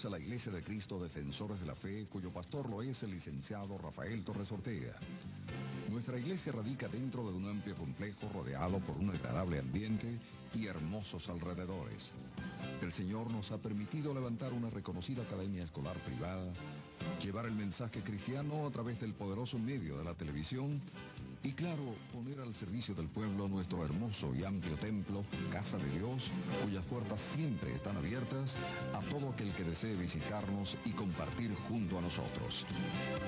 Bienvenidos a la Iglesia de Cristo Defensores de la Fe, cuyo pastor lo es el licenciado Rafael Torres Ortega. Nuestra iglesia radica dentro de un amplio complejo rodeado por un agradable ambiente y hermosos alrededores. El Señor nos ha permitido levantar una reconocida academia escolar privada, llevar el mensaje cristiano a través del poderoso medio de la televisión y claro, poner al servicio del pueblo nuestro hermoso y amplio templo, Casa de Dios, cuyas puertas siempre están abiertas a todo aquel que desee visitarnos y compartir junto a nosotros.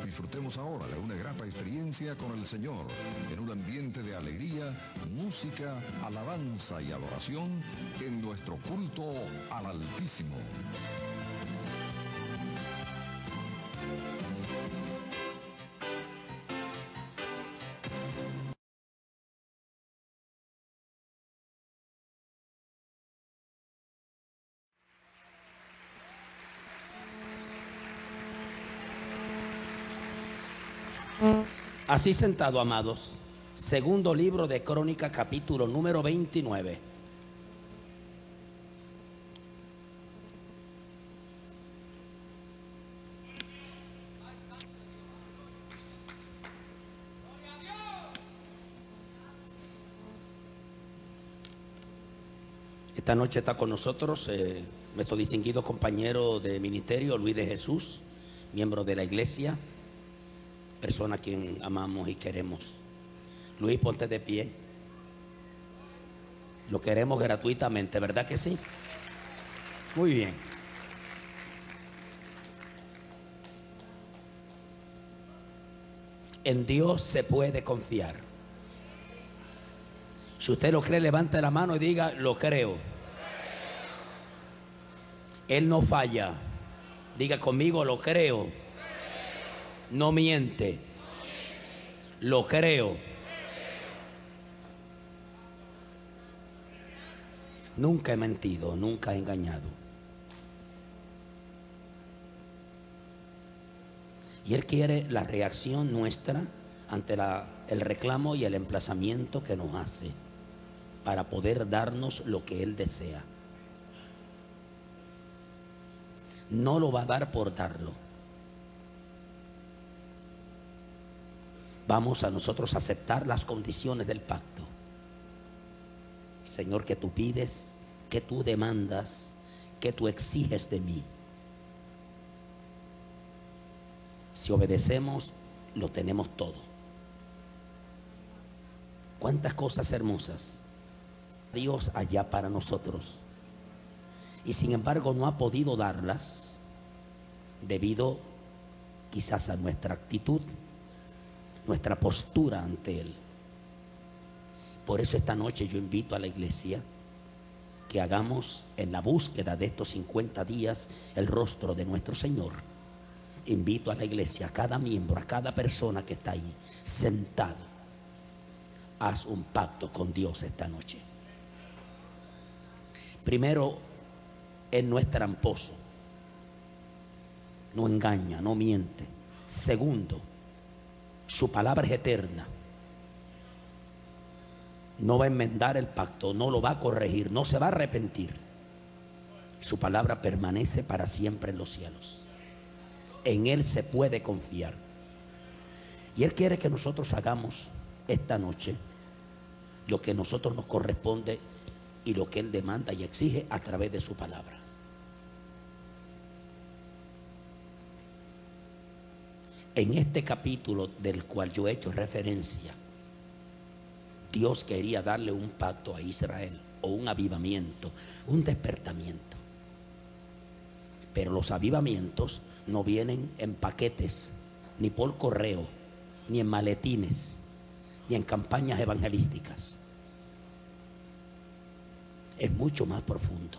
Disfrutemos ahora de una grata experiencia con el Señor, en un ambiente de alegría, música, alabanza y adoración en nuestro culto al Altísimo. Así sentado, amados. Segundo libro de Crónica, capítulo número 29. Esta noche está con nosotros eh, nuestro distinguido compañero de ministerio, Luis de Jesús, miembro de la iglesia persona a quien amamos y queremos. Luis, ponte de pie. Lo queremos gratuitamente, ¿verdad que sí? Muy bien. En Dios se puede confiar. Si usted lo cree, levante la mano y diga, lo creo. Él no falla. Diga conmigo, lo creo no miente. Lo creo. Nunca he mentido, nunca he engañado. Y Él quiere la reacción nuestra ante el reclamo y el emplazamiento que nos hace para poder darnos lo que Él desea. No lo va a dar por darlo. Vamos a nosotros aceptar las condiciones del pacto. Señor, que tú pides, que tú demandas, que tú exiges de mí. Si obedecemos, lo tenemos todo. Cuántas cosas hermosas Dios allá para nosotros. Y sin embargo no ha podido darlas debido quizás a nuestra actitud nuestra postura ante Él. Por eso esta noche yo invito a la iglesia que hagamos en la búsqueda de estos 50 días el rostro de nuestro Señor. Invito a la iglesia, a cada miembro, a cada persona que está ahí, sentado. Haz un pacto con Dios esta noche. Primero, Él no es tramposo, no engaña, no miente. Segundo, su palabra es eterna. No va a enmendar el pacto, no lo va a corregir, no se va a arrepentir. Su palabra permanece para siempre en los cielos. En Él se puede confiar. Y Él quiere que nosotros hagamos esta noche lo que a nosotros nos corresponde y lo que Él demanda y exige a través de su palabra. En este capítulo del cual yo he hecho referencia, Dios quería darle un pacto a Israel o un avivamiento, un despertamiento. Pero los avivamientos no vienen en paquetes, ni por correo, ni en maletines, ni en campañas evangelísticas. Es mucho más profundo.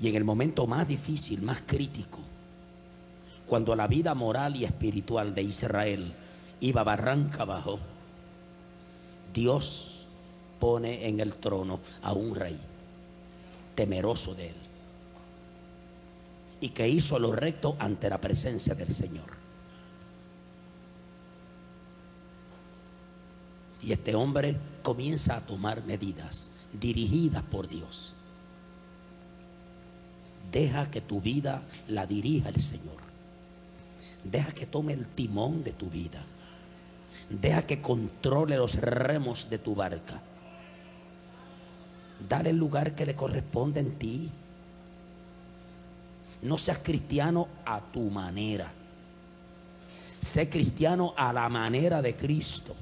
Y en el momento más difícil, más crítico, cuando la vida moral y espiritual de Israel iba barranca abajo, Dios pone en el trono a un rey temeroso de él y que hizo lo recto ante la presencia del Señor. Y este hombre comienza a tomar medidas dirigidas por Dios. Deja que tu vida la dirija el Señor. Deja que tome el timón de tu vida. Deja que controle los remos de tu barca. Dale el lugar que le corresponde en ti. No seas cristiano a tu manera. Sé cristiano a la manera de Cristo.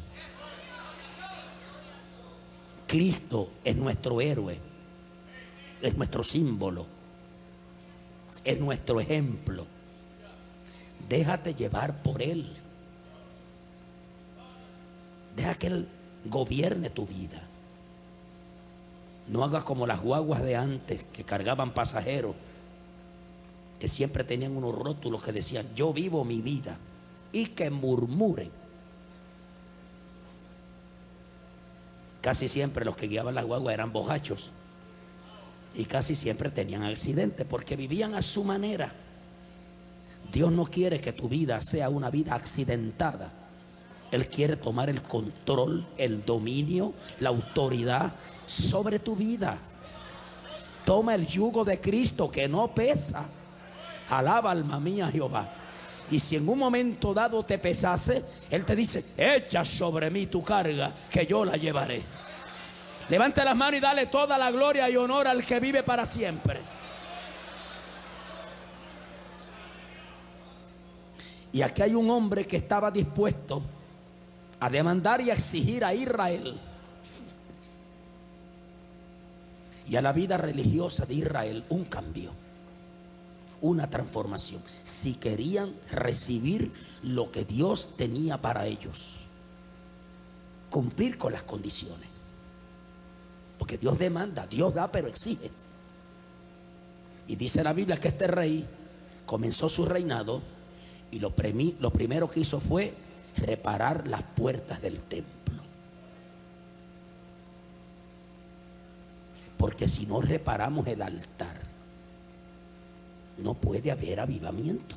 Cristo es nuestro héroe, es nuestro símbolo, es nuestro ejemplo. Déjate llevar por Él. Deja que Él gobierne tu vida. No hagas como las guaguas de antes que cargaban pasajeros, que siempre tenían unos rótulos que decían, yo vivo mi vida, y que murmuren. Casi siempre los que guiaban las guaguas eran bojachos y casi siempre tenían accidentes porque vivían a su manera. Dios no quiere que tu vida sea una vida accidentada. Él quiere tomar el control, el dominio, la autoridad sobre tu vida. Toma el yugo de Cristo que no pesa. Alaba alma mía Jehová. Y si en un momento dado te pesase, Él te dice, echa sobre mí tu carga, que yo la llevaré. Levante las manos y dale toda la gloria y honor al que vive para siempre. Y aquí hay un hombre que estaba dispuesto a demandar y a exigir a Israel y a la vida religiosa de Israel un cambio, una transformación. Si querían recibir lo que Dios tenía para ellos, cumplir con las condiciones. Porque Dios demanda, Dios da, pero exige. Y dice la Biblia que este rey comenzó su reinado y lo, lo primero que hizo fue reparar las puertas del templo. Porque si no reparamos el altar, no puede haber avivamiento.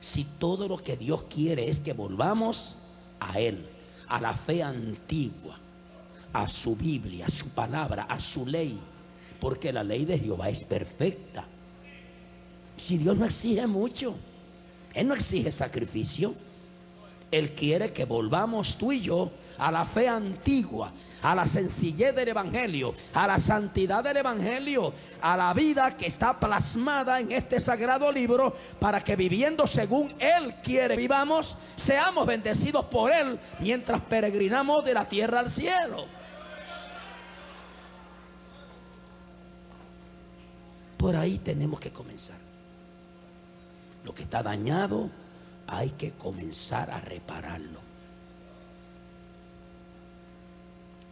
Si todo lo que Dios quiere es que volvamos a Él, a la fe antigua, a su Biblia, a su palabra, a su ley, porque la ley de Jehová es perfecta. Si Dios no exige mucho, Él no exige sacrificio. Él quiere que volvamos tú y yo a la fe antigua, a la sencillez del Evangelio, a la santidad del Evangelio, a la vida que está plasmada en este sagrado libro, para que viviendo según Él quiere vivamos, seamos bendecidos por Él mientras peregrinamos de la tierra al cielo. Por ahí tenemos que comenzar. Lo que está dañado hay que comenzar a repararlo.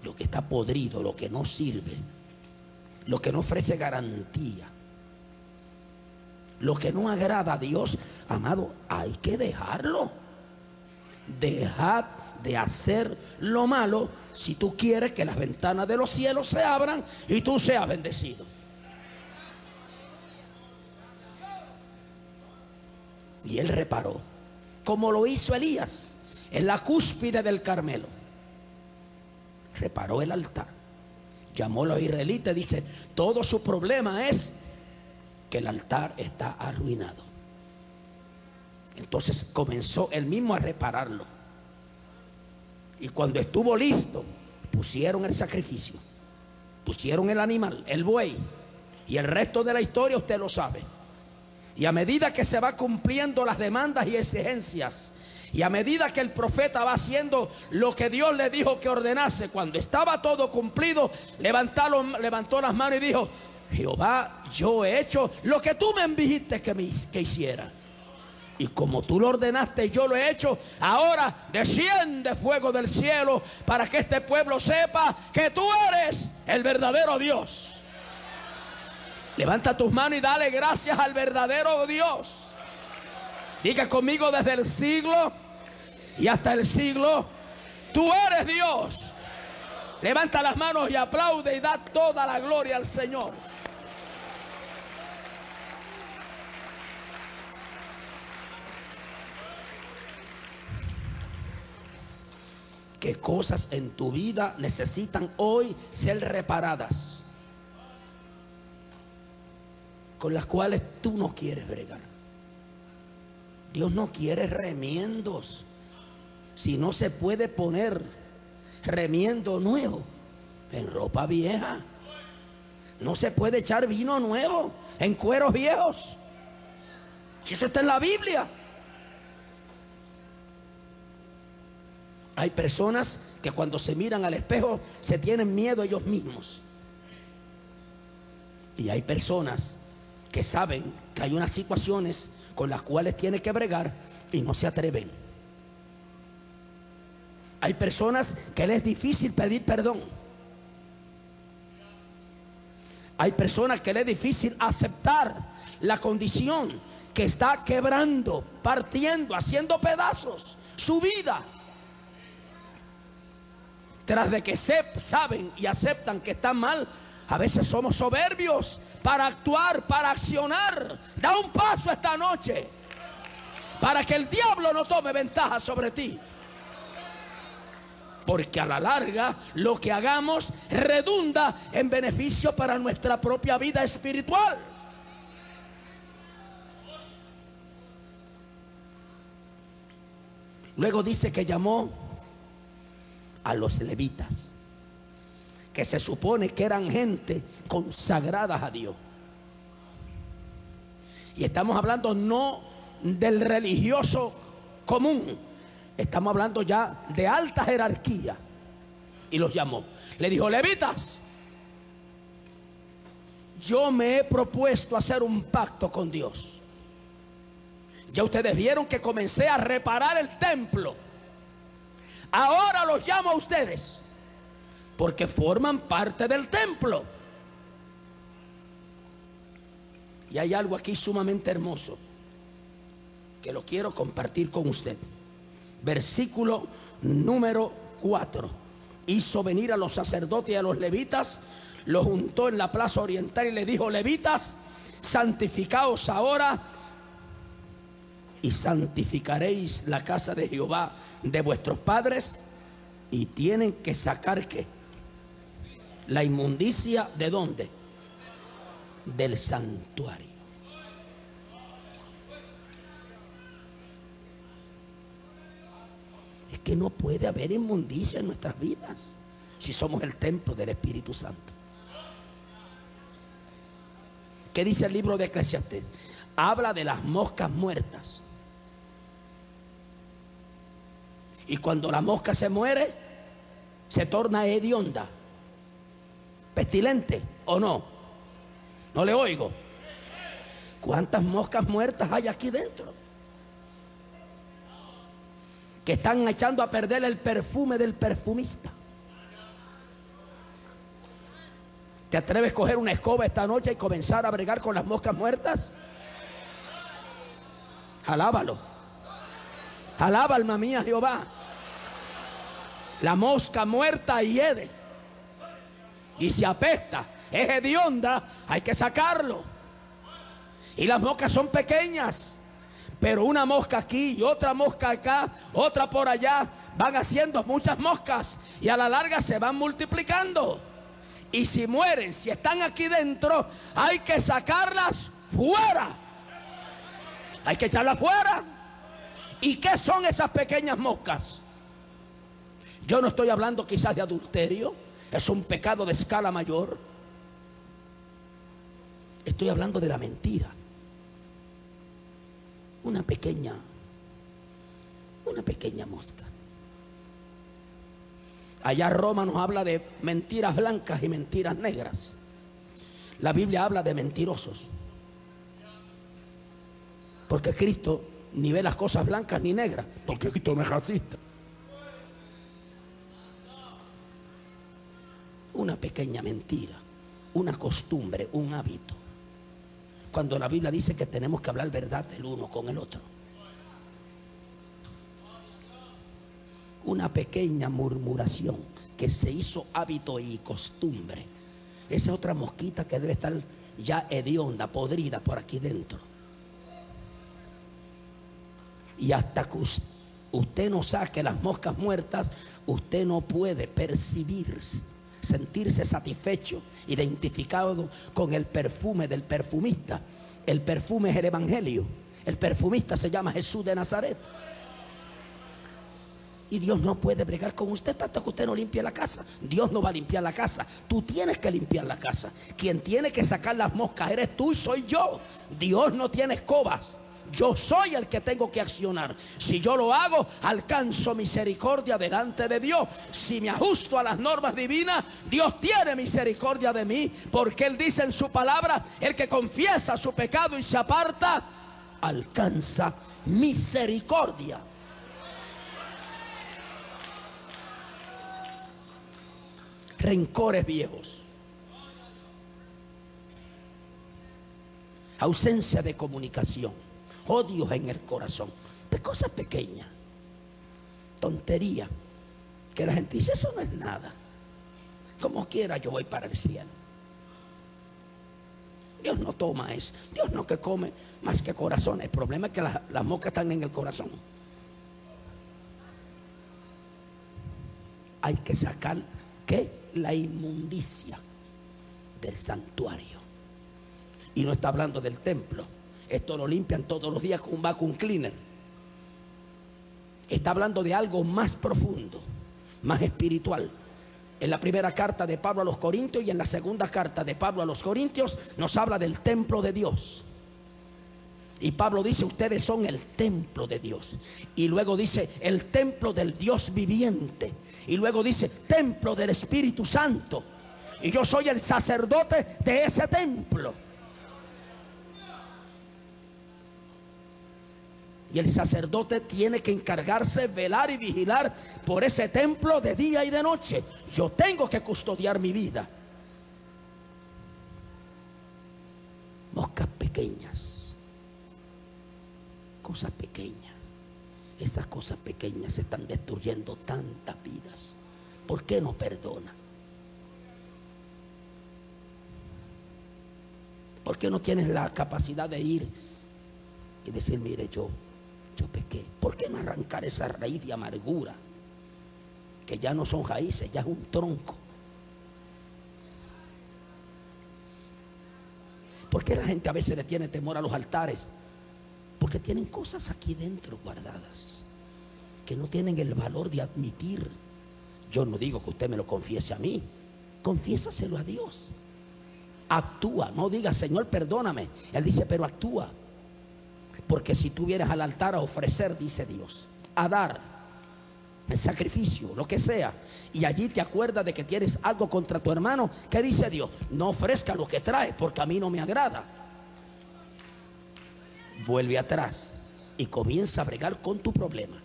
Lo que está podrido, lo que no sirve, lo que no ofrece garantía, lo que no agrada a Dios, amado, hay que dejarlo. Dejad de hacer lo malo si tú quieres que las ventanas de los cielos se abran y tú seas bendecido. Y él reparó, como lo hizo Elías en la cúspide del Carmelo. Reparó el altar, llamó a los israelitas dice, todo su problema es que el altar está arruinado. Entonces comenzó él mismo a repararlo. Y cuando estuvo listo, pusieron el sacrificio, pusieron el animal, el buey, y el resto de la historia usted lo sabe. Y a medida que se va cumpliendo las demandas y exigencias, y a medida que el profeta va haciendo lo que Dios le dijo que ordenase, cuando estaba todo cumplido, levantó las manos y dijo, Jehová, yo he hecho lo que tú me enviaste que, me, que hiciera. Y como tú lo ordenaste, yo lo he hecho. Ahora desciende fuego del cielo para que este pueblo sepa que tú eres el verdadero Dios. Levanta tus manos y dale gracias al verdadero Dios. Diga conmigo desde el siglo y hasta el siglo, tú eres Dios. Levanta las manos y aplaude y da toda la gloria al Señor. ¿Qué cosas en tu vida necesitan hoy ser reparadas? Con las cuales tú no quieres bregar. Dios no quiere remiendos. Si no se puede poner remiendo nuevo en ropa vieja. No se puede echar vino nuevo en cueros viejos. Eso está en la Biblia. Hay personas que cuando se miran al espejo se tienen miedo ellos mismos. Y hay personas que saben que hay unas situaciones con las cuales tienen que bregar y no se atreven. Hay personas que les es difícil pedir perdón. Hay personas que les es difícil aceptar la condición que está quebrando, partiendo, haciendo pedazos su vida. Tras de que se, saben y aceptan que están mal, a veces somos soberbios para actuar, para accionar. Da un paso esta noche para que el diablo no tome ventaja sobre ti. Porque a la larga lo que hagamos redunda en beneficio para nuestra propia vida espiritual. Luego dice que llamó a los levitas, que se supone que eran gente consagradas a Dios. Y estamos hablando no del religioso común, Estamos hablando ya de alta jerarquía. Y los llamó. Le dijo, levitas, yo me he propuesto hacer un pacto con Dios. Ya ustedes vieron que comencé a reparar el templo. Ahora los llamo a ustedes porque forman parte del templo. Y hay algo aquí sumamente hermoso que lo quiero compartir con usted versículo número 4. Hizo venir a los sacerdotes y a los levitas, los juntó en la plaza oriental y le dijo, levitas, santificaos ahora y santificaréis la casa de Jehová de vuestros padres y tienen que sacar qué? La inmundicia de dónde? Del santuario. que no puede haber inmundicia en nuestras vidas si somos el templo del Espíritu Santo. ¿Qué dice el libro de Eclesiastes? Habla de las moscas muertas. Y cuando la mosca se muere, se torna hedionda, pestilente o no. No le oigo. ¿Cuántas moscas muertas hay aquí dentro? que están echando a perder el perfume del perfumista. ¿Te atreves a coger una escoba esta noche y comenzar a bregar con las moscas muertas? Alábalo. Alaba alma mía Jehová. La mosca muerta hiede. Y si apesta, es hedionda, hay que sacarlo. Y las moscas son pequeñas. Pero una mosca aquí y otra mosca acá, otra por allá, van haciendo muchas moscas y a la larga se van multiplicando. Y si mueren, si están aquí dentro, hay que sacarlas fuera. Hay que echarlas fuera. ¿Y qué son esas pequeñas moscas? Yo no estoy hablando quizás de adulterio, es un pecado de escala mayor. Estoy hablando de la mentira una pequeña, una pequeña mosca. Allá Roma nos habla de mentiras blancas y mentiras negras. La Biblia habla de mentirosos. Porque Cristo ni ve las cosas blancas ni negras. Porque Cristo no es racista. Una pequeña mentira, una costumbre, un hábito cuando la Biblia dice que tenemos que hablar verdad el uno con el otro. Una pequeña murmuración que se hizo hábito y costumbre. Esa otra mosquita que debe estar ya hedionda, podrida por aquí dentro. Y hasta que usted no saque las moscas muertas, usted no puede percibir sentirse satisfecho, identificado con el perfume del perfumista. El perfume es el Evangelio. El perfumista se llama Jesús de Nazaret. Y Dios no puede bregar con usted tanto que usted no limpie la casa. Dios no va a limpiar la casa. Tú tienes que limpiar la casa. Quien tiene que sacar las moscas eres tú y soy yo. Dios no tiene escobas. Yo soy el que tengo que accionar. Si yo lo hago, alcanzo misericordia delante de Dios. Si me ajusto a las normas divinas, Dios tiene misericordia de mí. Porque Él dice en su palabra, el que confiesa su pecado y se aparta, alcanza misericordia. rencores viejos, ausencia de comunicación, odios en el corazón, de cosas pequeñas, tontería, que la gente dice, eso no es nada. Como quiera yo voy para el cielo. Dios no toma eso. Dios no que come más que corazón. El problema es que las, las moscas están en el corazón. Hay que sacar ¿qué? la inmundicia del santuario. Y no está hablando del templo. Esto lo limpian todos los días con un vacuum cleaner. Está hablando de algo más profundo, más espiritual. En la primera carta de Pablo a los Corintios y en la segunda carta de Pablo a los Corintios nos habla del templo de Dios. Y Pablo dice, ustedes son el templo de Dios. Y luego dice, el templo del Dios viviente. Y luego dice, templo del Espíritu Santo. Y yo soy el sacerdote de ese templo. Y el sacerdote tiene que encargarse, velar y vigilar por ese templo de día y de noche. Yo tengo que custodiar mi vida. Moscas pequeñas cosas pequeñas. Esas cosas pequeñas están destruyendo tantas vidas. ¿Por qué no perdona? ¿Por qué no tienes la capacidad de ir y decir, mire, yo, yo pequé? ¿Por qué no arrancar esa raíz de amargura? Que ya no son raíces, ya es un tronco. ¿Por qué la gente a veces le tiene temor a los altares? Porque tienen cosas aquí dentro guardadas que no tienen el valor de admitir. Yo no digo que usted me lo confiese a mí, confiésaselo a Dios. Actúa, no diga Señor, perdóname. Él dice, pero actúa. Porque si tú vienes al altar a ofrecer, dice Dios, a dar el sacrificio, lo que sea, y allí te acuerdas de que tienes algo contra tu hermano, ¿qué dice Dios? No ofrezca lo que trae, porque a mí no me agrada vuelve atrás y comienza a bregar con tu problema,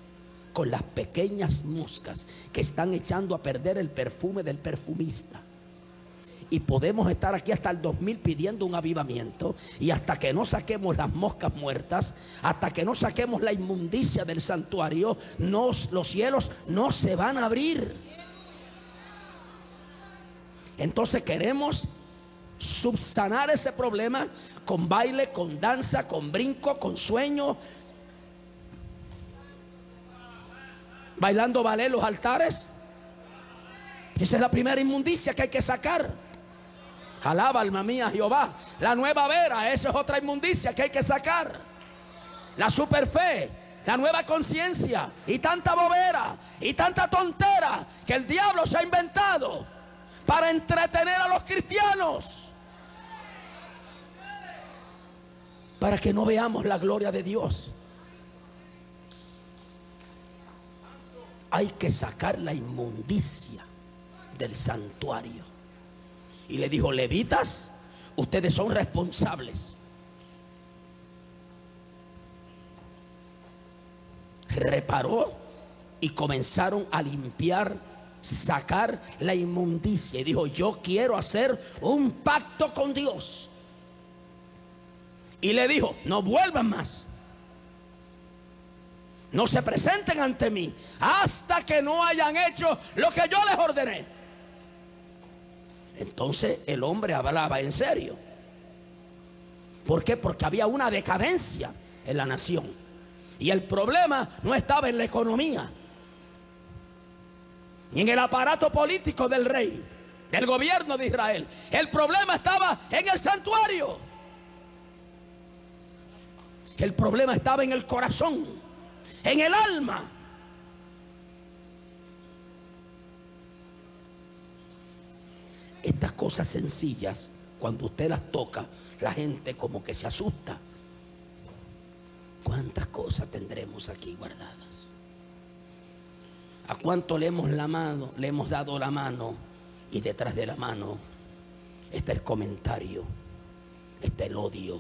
con las pequeñas moscas que están echando a perder el perfume del perfumista. Y podemos estar aquí hasta el 2000 pidiendo un avivamiento. Y hasta que no saquemos las moscas muertas, hasta que no saquemos la inmundicia del santuario, los cielos no se van a abrir. Entonces queremos subsanar ese problema con baile, con danza, con brinco, con sueño. Bailando ballet los altares. Esa es la primera inmundicia que hay que sacar. Alaba alma mía Jehová. La nueva vera, esa es otra inmundicia que hay que sacar. La superfe, la nueva conciencia y tanta bobera y tanta tontera que el diablo se ha inventado para entretener a los cristianos. para que no veamos la gloria de Dios. Hay que sacar la inmundicia del santuario. Y le dijo, levitas, ustedes son responsables. Reparó y comenzaron a limpiar, sacar la inmundicia. Y dijo, yo quiero hacer un pacto con Dios y le dijo, no vuelvan más. No se presenten ante mí hasta que no hayan hecho lo que yo les ordené. Entonces el hombre hablaba en serio. ¿Por qué? Porque había una decadencia en la nación. Y el problema no estaba en la economía, ni en el aparato político del rey. del gobierno de Israel. El problema estaba en el santuario. El problema estaba en el corazón, en el alma. Estas cosas sencillas, cuando usted las toca, la gente como que se asusta. ¿Cuántas cosas tendremos aquí guardadas? ¿A cuánto le hemos la mano, le hemos dado la mano y detrás de la mano está el comentario, está el odio,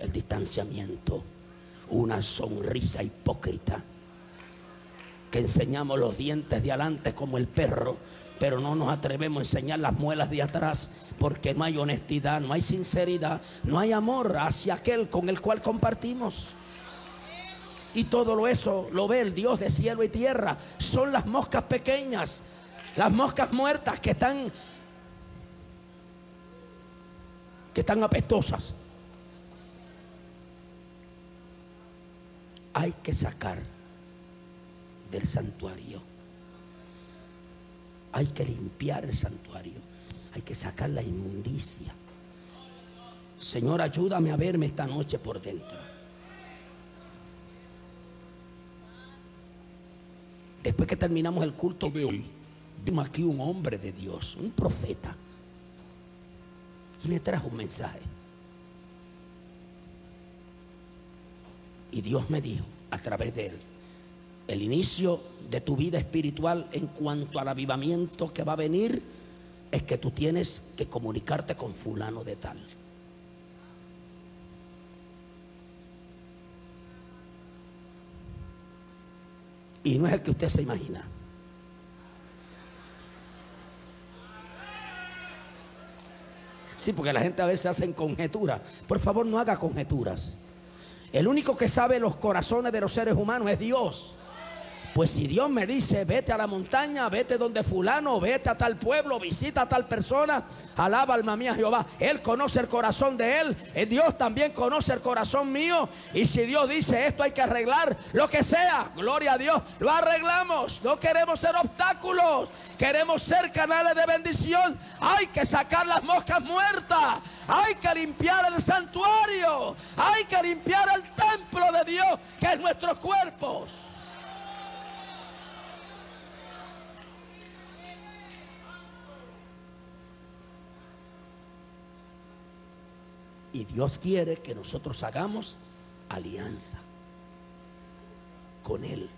el distanciamiento, una sonrisa hipócrita que enseñamos los dientes de adelante como el perro, pero no nos atrevemos a enseñar las muelas de atrás porque no hay honestidad, no hay sinceridad, no hay amor hacia aquel con el cual compartimos. Y todo eso lo ve el Dios de cielo y tierra. Son las moscas pequeñas, las moscas muertas que están que están apestosas. Hay que sacar del santuario. Hay que limpiar el santuario. Hay que sacar la inmundicia. Señor, ayúdame a verme esta noche por dentro. Después que terminamos el culto de hoy, vimos aquí un hombre de Dios, un profeta. Y me trajo un mensaje. Y Dios me dijo a través de él, el inicio de tu vida espiritual en cuanto al avivamiento que va a venir es que tú tienes que comunicarte con fulano de tal. Y no es el que usted se imagina. Sí, porque la gente a veces hace conjeturas. Por favor, no haga conjeturas. El único que sabe los corazones de los seres humanos es Dios. Pues si Dios me dice, vete a la montaña, vete donde fulano, vete a tal pueblo, visita a tal persona, alaba alma mía Jehová. Él conoce el corazón de él, eh, Dios también conoce el corazón mío. Y si Dios dice esto hay que arreglar, lo que sea, gloria a Dios, lo arreglamos. No queremos ser obstáculos, queremos ser canales de bendición. Hay que sacar las moscas muertas, hay que limpiar el santuario, hay que limpiar el templo de Dios, que es nuestros cuerpos. Y Dios quiere que nosotros hagamos alianza con Él.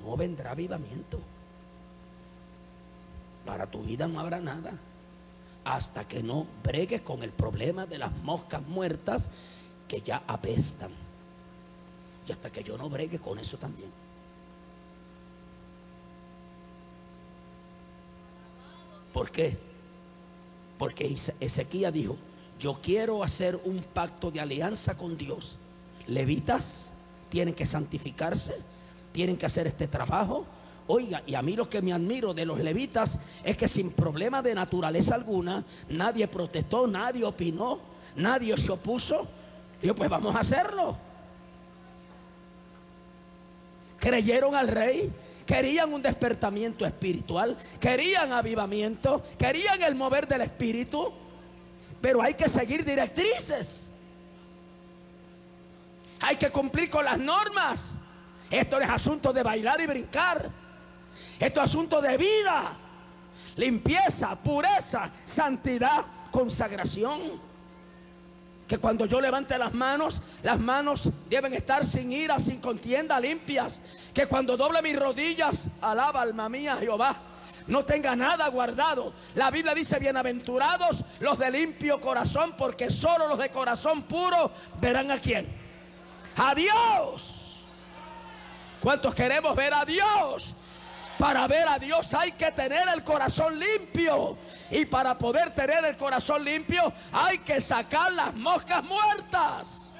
No vendrá avivamiento. Para tu vida no habrá nada. Hasta que no bregues con el problema de las moscas muertas que ya apestan. Y hasta que yo no bregue con eso también. ¿Por qué? Porque Ezequiel dijo, yo quiero hacer un pacto de alianza con Dios. Levitas tienen que santificarse, tienen que hacer este trabajo. Oiga, y a mí lo que me admiro de los levitas es que sin problema de naturaleza alguna, nadie protestó, nadie opinó, nadie se opuso. Dijo, pues vamos a hacerlo. Creyeron al rey, querían un despertamiento espiritual, querían avivamiento, querían el mover del espíritu. Pero hay que seguir directrices. Hay que cumplir con las normas. Esto es asunto de bailar y brincar. Esto es asunto de vida, limpieza, pureza, santidad, consagración. Que cuando yo levante las manos, las manos deben estar sin ira, sin contienda, limpias. Que cuando doble mis rodillas, alaba alma mía Jehová no tenga nada guardado. La Biblia dice, bienaventurados los de limpio corazón, porque solo los de corazón puro verán a quién. A Dios. ¿Cuántos queremos ver a Dios? Para ver a Dios hay que tener el corazón limpio. Y para poder tener el corazón limpio hay que sacar las moscas muertas.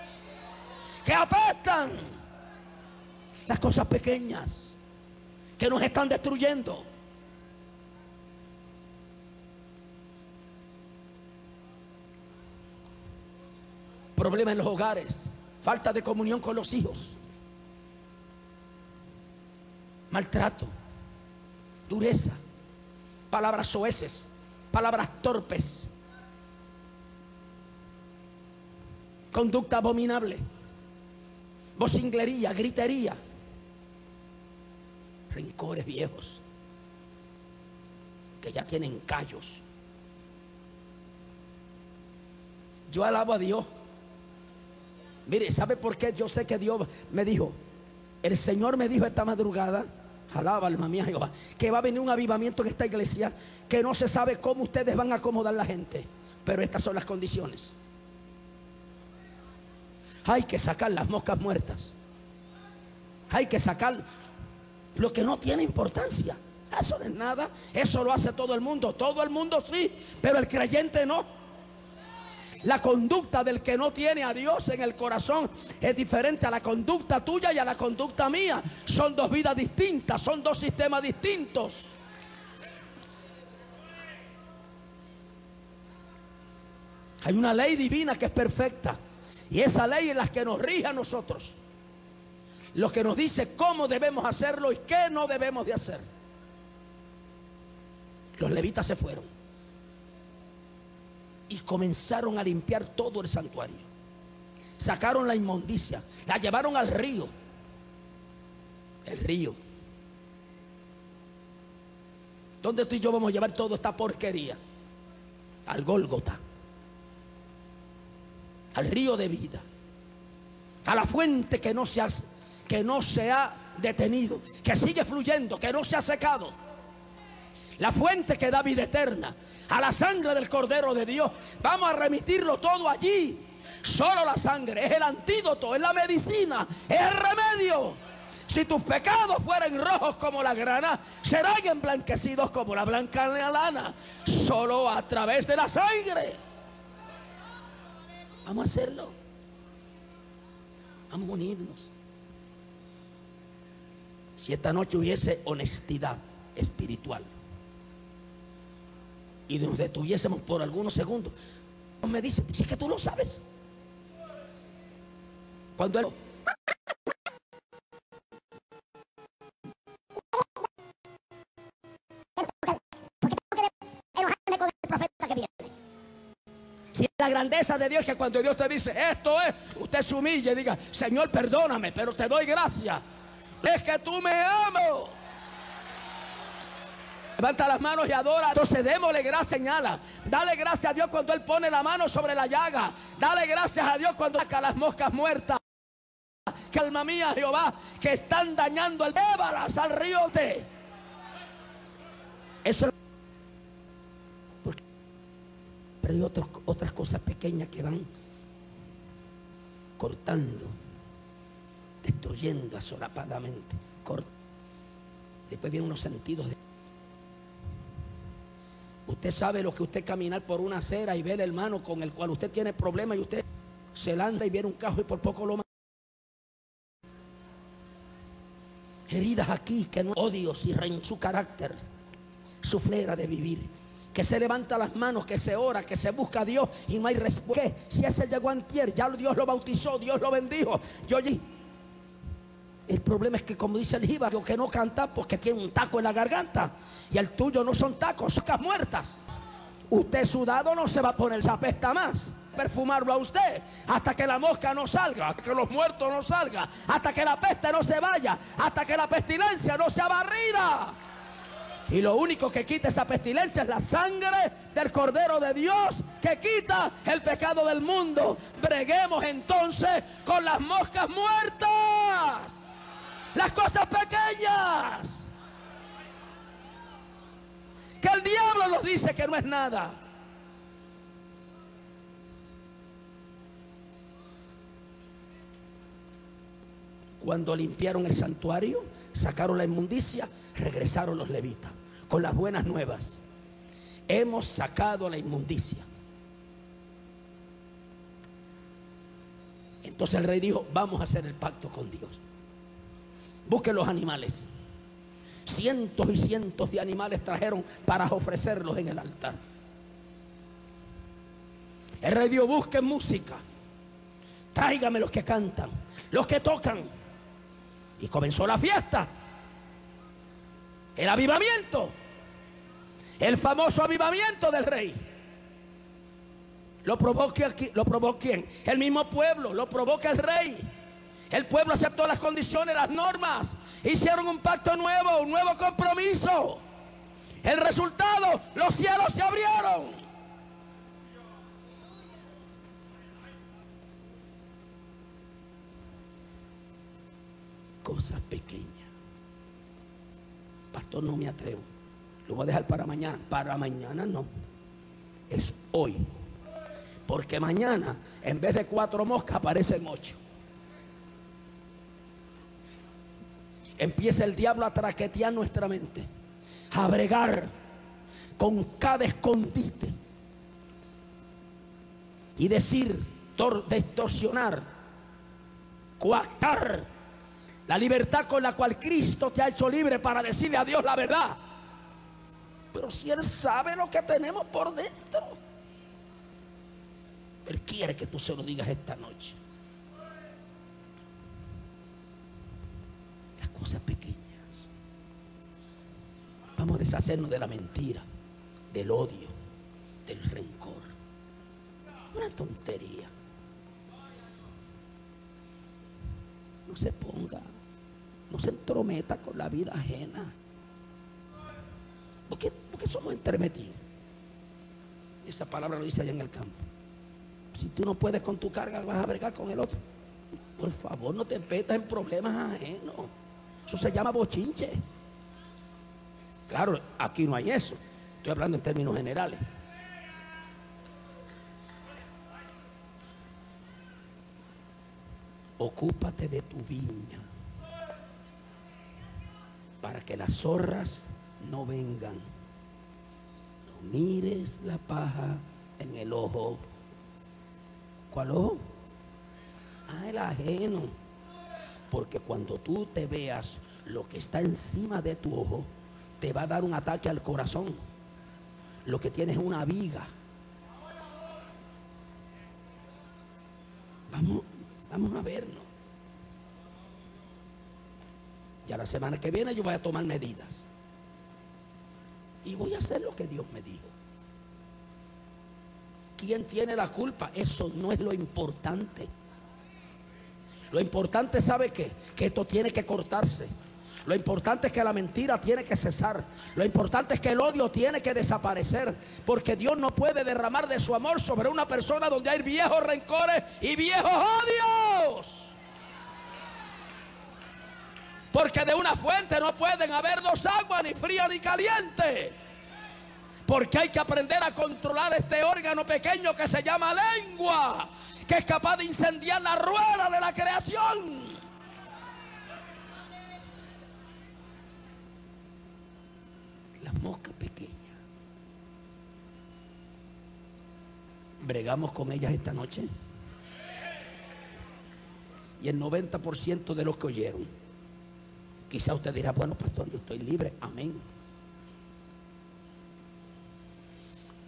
Que apestan. Las cosas pequeñas. Que nos están destruyendo. Problemas en los hogares, falta de comunión con los hijos, maltrato, dureza, palabras soeces, palabras torpes, conducta abominable, vocinglería, gritería, rencores viejos que ya tienen callos. Yo alabo a Dios. Mire, ¿sabe por qué? Yo sé que Dios me dijo, el Señor me dijo esta madrugada, alaba alma mía Jehová, que va a venir un avivamiento en esta iglesia, que no se sabe cómo ustedes van a acomodar la gente, pero estas son las condiciones. Hay que sacar las moscas muertas. Hay que sacar lo que no tiene importancia. Eso no es nada. Eso lo hace todo el mundo. Todo el mundo sí, pero el creyente no. La conducta del que no tiene a Dios en el corazón es diferente a la conducta tuya y a la conducta mía. Son dos vidas distintas, son dos sistemas distintos. Hay una ley divina que es perfecta. Y esa ley es la que nos rige a nosotros. Lo que nos dice cómo debemos hacerlo y qué no debemos de hacer. Los levitas se fueron y comenzaron a limpiar todo el santuario. Sacaron la inmundicia, la llevaron al río. El río. ¿Dónde tú y yo vamos a llevar toda esta porquería? Al Gólgota. Al río de vida. A la fuente que no se ha, que no se ha detenido, que sigue fluyendo, que no se ha secado. La fuente que da vida eterna a la sangre del Cordero de Dios. Vamos a remitirlo todo allí. Solo la sangre es el antídoto, es la medicina, es el remedio. Si tus pecados fueren rojos como la grana, serán emblanquecidos como la blanca lana. Solo a través de la sangre. Vamos a hacerlo. Vamos a unirnos. Si esta noche hubiese honestidad espiritual y nos detuviésemos por algunos segundos. Me dice, si es que tú lo sabes. Cuando él... Si la grandeza de Dios que cuando Dios te dice esto es, usted se humille y diga, Señor, perdóname, pero te doy gracia. Es que tú me amo. Levanta las manos y adora. Entonces démosle gracias, señala. Dale gracias a Dios cuando Él pone la mano sobre la llaga. Dale gracias a Dios cuando saca las moscas muertas. Calma mía, Jehová, que están dañando el Ébalas al río de. Eso es. Pero hay otras cosas pequeñas que van cortando, destruyendo asolapadamente. Después vienen unos sentidos de. Usted sabe lo que usted caminar por una acera y ver el hermano con el cual usted tiene problemas y usted se lanza y viene un cajo y por poco lo mata. Heridas aquí que no odios y en su carácter, su flera de vivir. Que se levanta las manos, que se ora, que se busca a Dios y no hay respuesta. Si ese llegó antier, ya Dios lo bautizó, Dios lo bendijo. Yo el problema es que, como dice el jíbaro, que no canta porque tiene un taco en la garganta. Y el tuyo no son tacos, son muertas. Usted sudado no se va a poner, se apesta más. Perfumarlo a usted hasta que la mosca no salga, hasta que los muertos no salgan, hasta que la peste no se vaya, hasta que la pestilencia no sea barrida. Y lo único que quita esa pestilencia es la sangre del Cordero de Dios que quita el pecado del mundo. Breguemos entonces con las moscas muertas las cosas pequeñas. Que el diablo nos dice que no es nada. Cuando limpiaron el santuario, sacaron la inmundicia, regresaron los levitas con las buenas nuevas. Hemos sacado la inmundicia. Entonces el rey dijo, vamos a hacer el pacto con Dios. Busquen los animales. Cientos y cientos de animales trajeron para ofrecerlos en el altar. El rey Dios busquen música. Tráigame los que cantan, los que tocan. Y comenzó la fiesta. El avivamiento. El famoso avivamiento del rey. Lo provoca, lo probó quién? El mismo pueblo, lo provoca el rey. El pueblo aceptó las condiciones, las normas. Hicieron un pacto nuevo, un nuevo compromiso. El resultado, los cielos se abrieron. Cosas pequeñas. Pastor, no me atrevo. Lo voy a dejar para mañana. Para mañana no. Es hoy. Porque mañana, en vez de cuatro moscas, aparecen ocho. Empieza el diablo a traquetear nuestra mente, a bregar con cada escondite y decir, distorsionar, coactar la libertad con la cual Cristo te ha hecho libre para decirle a Dios la verdad. Pero si Él sabe lo que tenemos por dentro. Él quiere que tú se lo digas esta noche. Las cosas pequeñas. Vamos a deshacernos de la mentira, del odio, del rencor. Una tontería. No se ponga, no se entrometa con la vida ajena. ¿Por qué, somos entremetidos? Esa palabra lo dice allá en el campo. Si tú no puedes con tu carga, vas a bregar con el otro. Por favor, no te metas en problemas ajenos. Eso se llama bochinche. Claro, aquí no hay eso. Estoy hablando en términos generales. Ocúpate de tu viña para que las zorras no vengan. No mires la paja en el ojo ¿Cuál ojo? Ah, el ajeno. Porque cuando tú te veas lo que está encima de tu ojo, te va a dar un ataque al corazón. Lo que tienes es una viga. Vamos, vamos a vernos. Ya la semana que viene yo voy a tomar medidas. Y voy a hacer lo que Dios me dijo quién tiene la culpa. Eso no es lo importante. Lo importante, ¿sabe qué? Que esto tiene que cortarse. Lo importante es que la mentira tiene que cesar. Lo importante es que el odio tiene que desaparecer. Porque Dios no puede derramar de su amor sobre una persona donde hay viejos rencores y viejos odios. Porque de una fuente no pueden haber dos aguas, ni fría ni caliente. Porque hay que aprender a controlar este órgano pequeño que se llama lengua, que es capaz de incendiar la rueda de la creación. Las moscas pequeñas. ¿Bregamos con ellas esta noche? Y el 90% de los que oyeron, quizá usted dirá, bueno, pastor, yo estoy libre. Amén.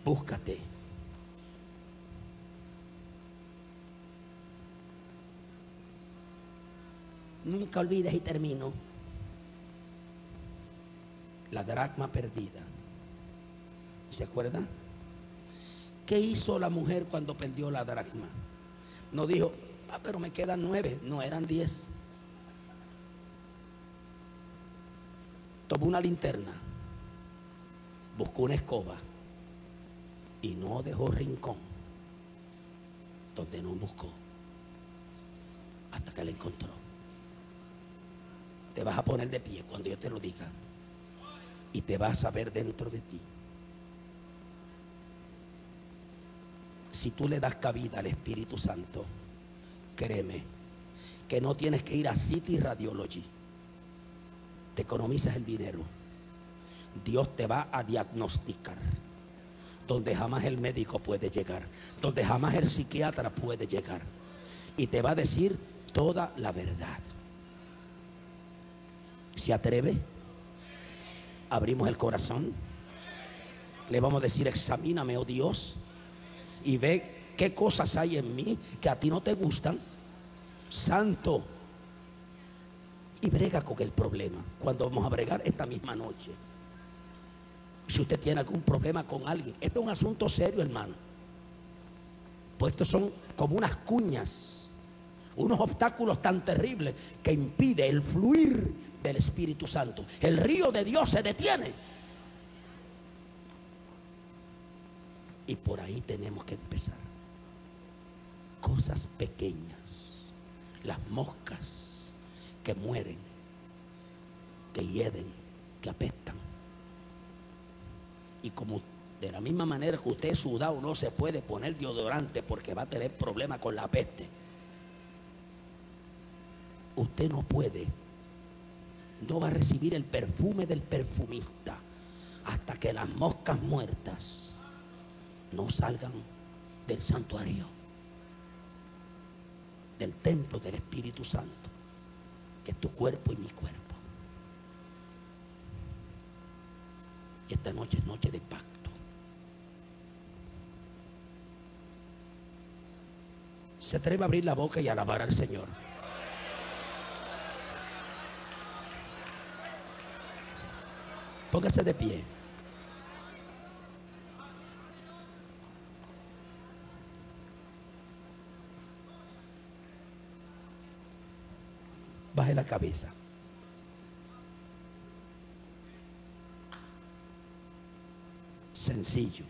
búscate. Nunca olvides y termino la dracma perdida. ¿Se acuerda? ¿Qué hizo la mujer cuando perdió la dracma? No dijo, ah, pero me quedan nueve. No, eran diez. Tomó una linterna, buscó una escoba y no dejó rincón donde no buscó hasta que la encontró. Te vas a poner de pie cuando yo te lo diga y te vas a ver dentro de ti. Si tú le das cabida al Espíritu Santo, créeme que no tienes que ir a City Radiology. Te economizas el dinero. Dios te va a diagnosticar donde jamás el médico puede llegar, donde jamás el psiquiatra puede llegar. Y te va a decir toda la verdad. ¿Se atreve? Abrimos el corazón. Le vamos a decir, examíname, oh Dios, y ve qué cosas hay en mí que a ti no te gustan. Santo. Y brega con el problema. Cuando vamos a bregar esta misma noche. Si usted tiene algún problema con alguien, esto es un asunto serio, hermano. Pues estos son como unas cuñas, unos obstáculos tan terribles que impide el fluir del Espíritu Santo. El río de Dios se detiene. Y por ahí tenemos que empezar. Cosas pequeñas, las moscas que mueren, que hieden, que apestan. Y como de la misma manera que usted sudado no se puede poner deodorante porque va a tener problemas con la peste. Usted no puede, no va a recibir el perfume del perfumista hasta que las moscas muertas no salgan del santuario, del templo del Espíritu Santo, que es tu cuerpo y mi cuerpo. Y esta noche es noche de pacto. Se atreve a abrir la boca y alabar al Señor. Póngase de pie. Baje la cabeza. Sencillo.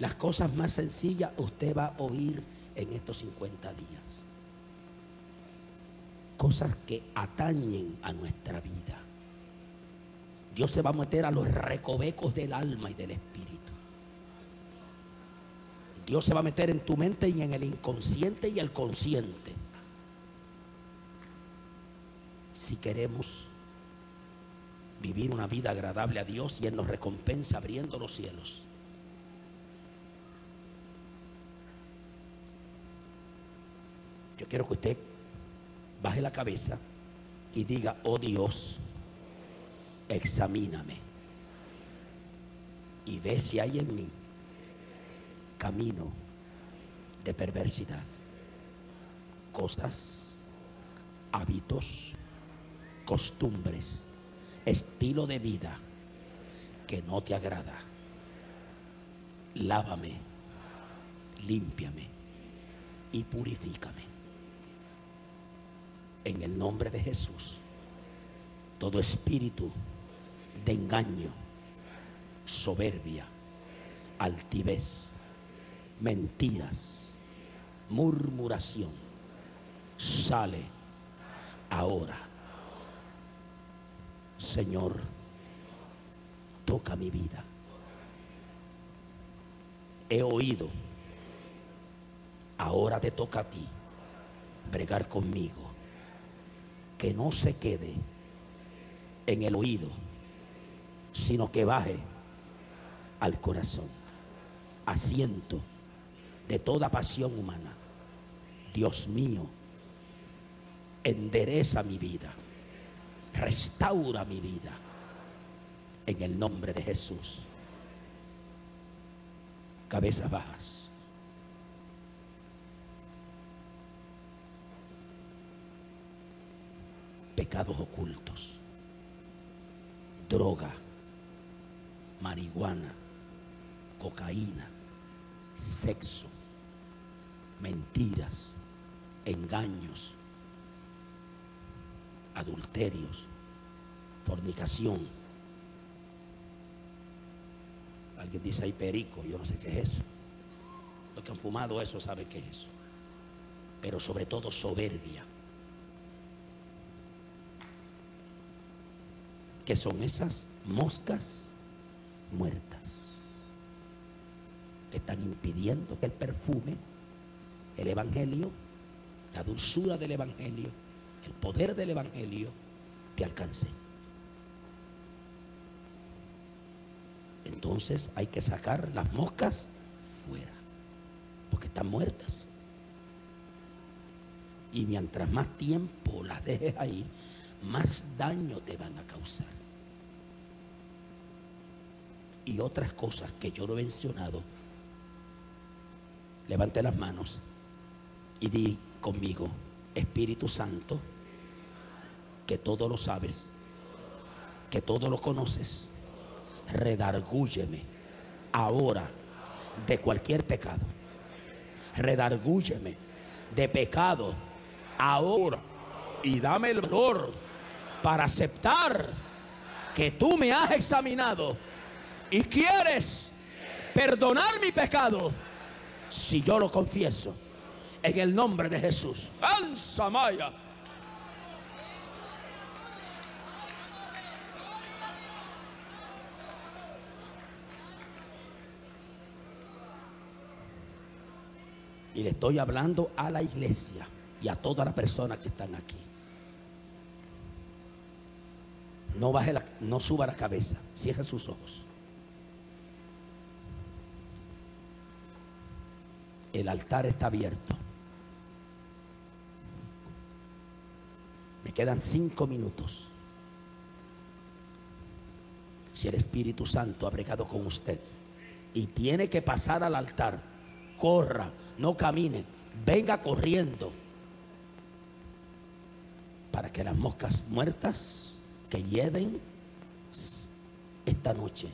Las cosas más sencillas usted va a oír en estos 50 días. Cosas que atañen a nuestra vida. Dios se va a meter a los recovecos del alma y del espíritu. Dios se va a meter en tu mente y en el inconsciente y el consciente. Si queremos vivir una vida agradable a Dios y Él nos recompensa abriendo los cielos. Yo quiero que usted baje la cabeza y diga, oh Dios, examíname y ve si hay en mí camino de perversidad, cosas, hábitos, costumbres, estilo de vida que no te agrada. Lávame, límpiame y purifícame. En el nombre de Jesús, todo espíritu de engaño, soberbia, altivez, mentiras, murmuración, sale ahora. Señor, toca mi vida. He oído, ahora te toca a ti bregar conmigo. Que no se quede en el oído, sino que baje al corazón. Asiento de toda pasión humana. Dios mío, endereza mi vida, restaura mi vida, en el nombre de Jesús. Cabezas bajas. Pecados ocultos, droga, marihuana, cocaína, sexo, mentiras, engaños, adulterios, fornicación. Alguien dice hay perico, yo no sé qué es eso. Los que han fumado eso saben qué es eso. Pero sobre todo soberbia. Que son esas moscas muertas que están impidiendo que el perfume el Evangelio, la dulzura del Evangelio, el poder del Evangelio te alcance. Entonces hay que sacar las moscas fuera, porque están muertas. Y mientras más tiempo las dejes ahí, más daño te van a causar. Y otras cosas que yo no he mencionado, levante las manos y di conmigo, Espíritu Santo, que todo lo sabes, que todo lo conoces, redargúyeme ahora de cualquier pecado. Redargúyeme de pecado ahora y dame el valor para aceptar que tú me has examinado y quieres perdonar mi pecado si yo lo confieso en el nombre de Jesús. Maya. Y le estoy hablando a la iglesia y a todas las personas que están aquí. No baje no suba la cabeza, cierre sus ojos. El altar está abierto. Me quedan cinco minutos. Si el Espíritu Santo ha bregado con usted y tiene que pasar al altar, corra no camine, venga corriendo para que las moscas muertas que hieden esta noche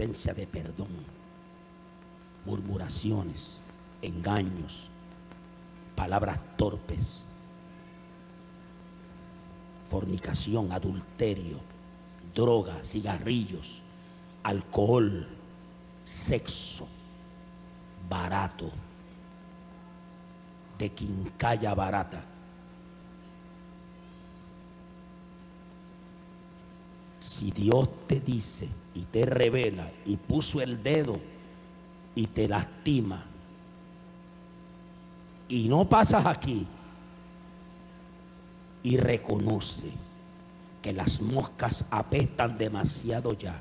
ausencia de perdón, murmuraciones, engaños, palabras torpes, fornicación, adulterio, droga, cigarrillos, alcohol, sexo, barato, de quincalla barata. Si Dios te dice y te revela y puso el dedo y te lastima y no pasas aquí y reconoce que las moscas apestan demasiado ya.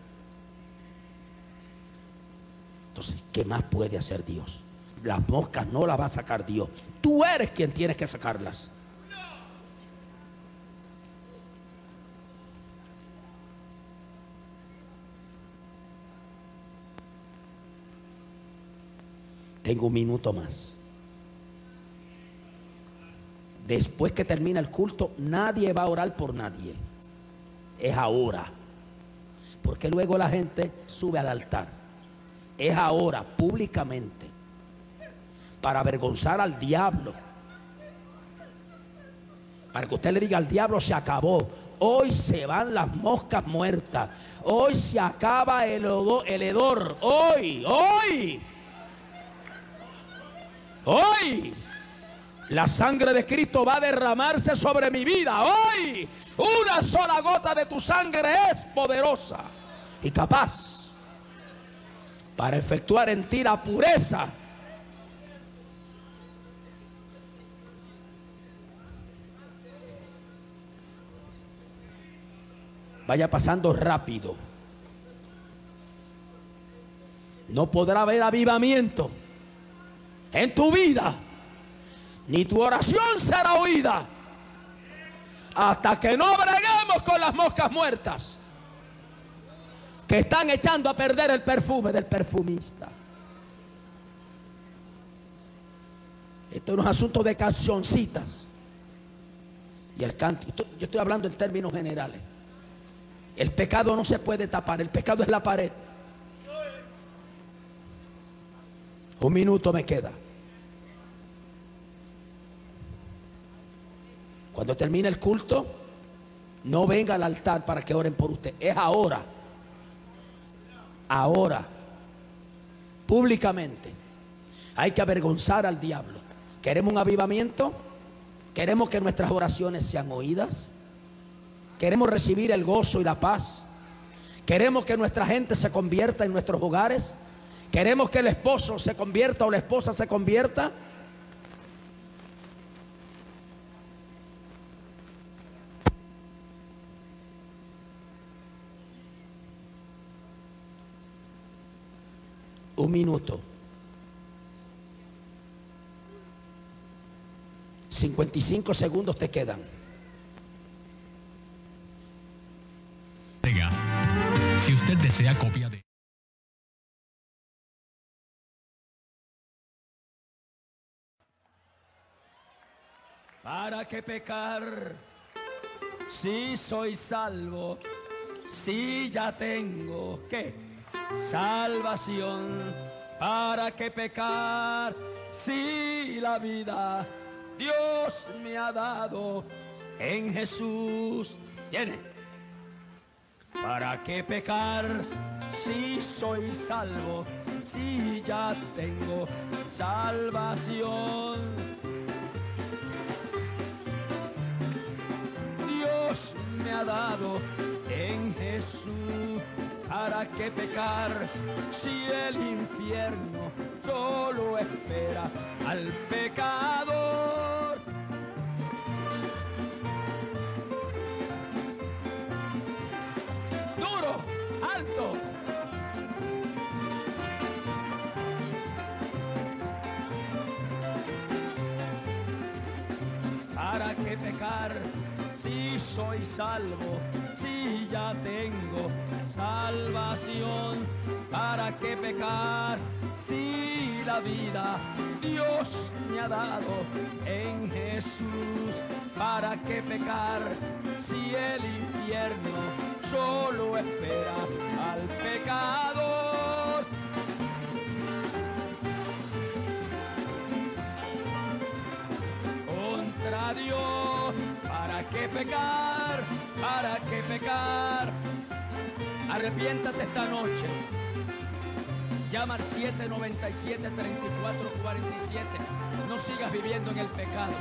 Entonces, ¿qué más puede hacer Dios? Las moscas no las va a sacar Dios. Tú eres quien tienes que sacarlas. Tengo un minuto más. Después que termina el culto, nadie va a orar por nadie. Es ahora. Porque luego la gente sube al altar. Es ahora, públicamente. Para avergonzar al diablo. Para que usted le diga al diablo, se acabó. Hoy se van las moscas muertas. Hoy se acaba el, el hedor. Hoy, hoy. Hoy la sangre de Cristo va a derramarse sobre mi vida. Hoy una sola gota de tu sangre es poderosa y capaz para efectuar en ti la pureza. Vaya pasando rápido. No podrá haber avivamiento en tu vida, ni tu oración será oída hasta que no breguemos con las moscas muertas que están echando a perder el perfume del perfumista. Esto no es asunto de cancioncitas. Y el canto, yo estoy hablando en términos generales. El pecado no se puede tapar, el pecado es la pared. Un minuto me queda. Cuando termine el culto, no venga al altar para que oren por usted. Es ahora. Ahora. Públicamente. Hay que avergonzar al diablo. ¿Queremos un avivamiento? ¿Queremos que nuestras oraciones sean oídas? ¿Queremos recibir el gozo y la paz? ¿Queremos que nuestra gente se convierta en nuestros hogares? Queremos que el esposo se convierta o la esposa se convierta. Un minuto. 55 segundos te quedan. Si usted desea copia de... ¿Para qué pecar? Si soy salvo, si ya tengo que salvación. ¿Para qué pecar? Si la vida Dios me ha dado en Jesús. Tiene. ¿Para qué pecar si soy salvo? Si ya tengo salvación. Dios me ha dado en Jesús. ¿Para qué pecar si el infierno solo espera al pecador? Si soy salvo? Si ya tengo salvación. ¿Para qué pecar si la vida Dios me ha dado en Jesús? ¿Para qué pecar si el infierno solo espera al pecador? Pecar? ¿Para qué pecar? Arrepiéntate esta noche. Llama al 797 3447 No sigas viviendo en el pecado.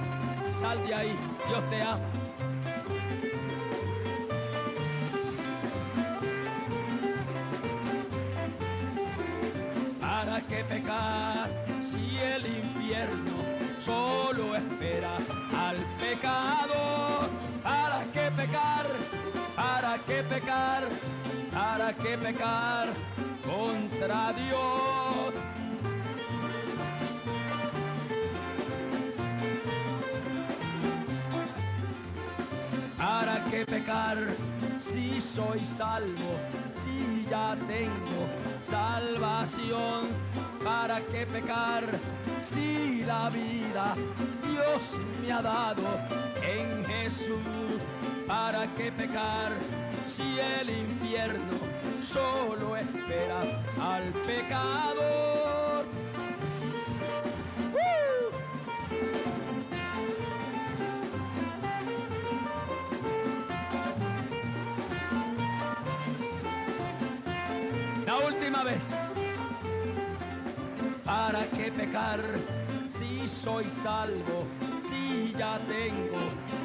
Sal de ahí. Dios te ama. ¿Para qué pecar si el infierno solo espera al pecador? Qué pecar? ¿Para qué pecar contra Dios? ¿Para qué pecar si soy salvo? Si ya tengo salvación. ¿Para qué pecar si la vida Dios me ha dado en Jesús? ¿Para qué pecar si el infierno solo espera al pecador? La última vez. ¿Para qué pecar si soy salvo? Si ya tengo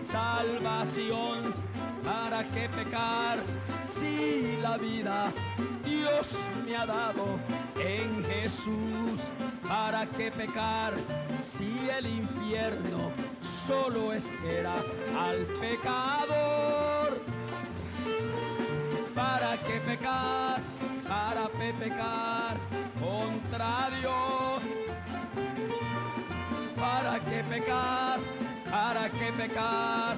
salvación. ¿Para qué pecar si la vida Dios me ha dado en Jesús? ¿Para qué pecar si el infierno solo espera al pecador? ¿Para qué pecar? ¿Para qué pecar contra Dios? ¿Para qué pecar? ¿Para qué pecar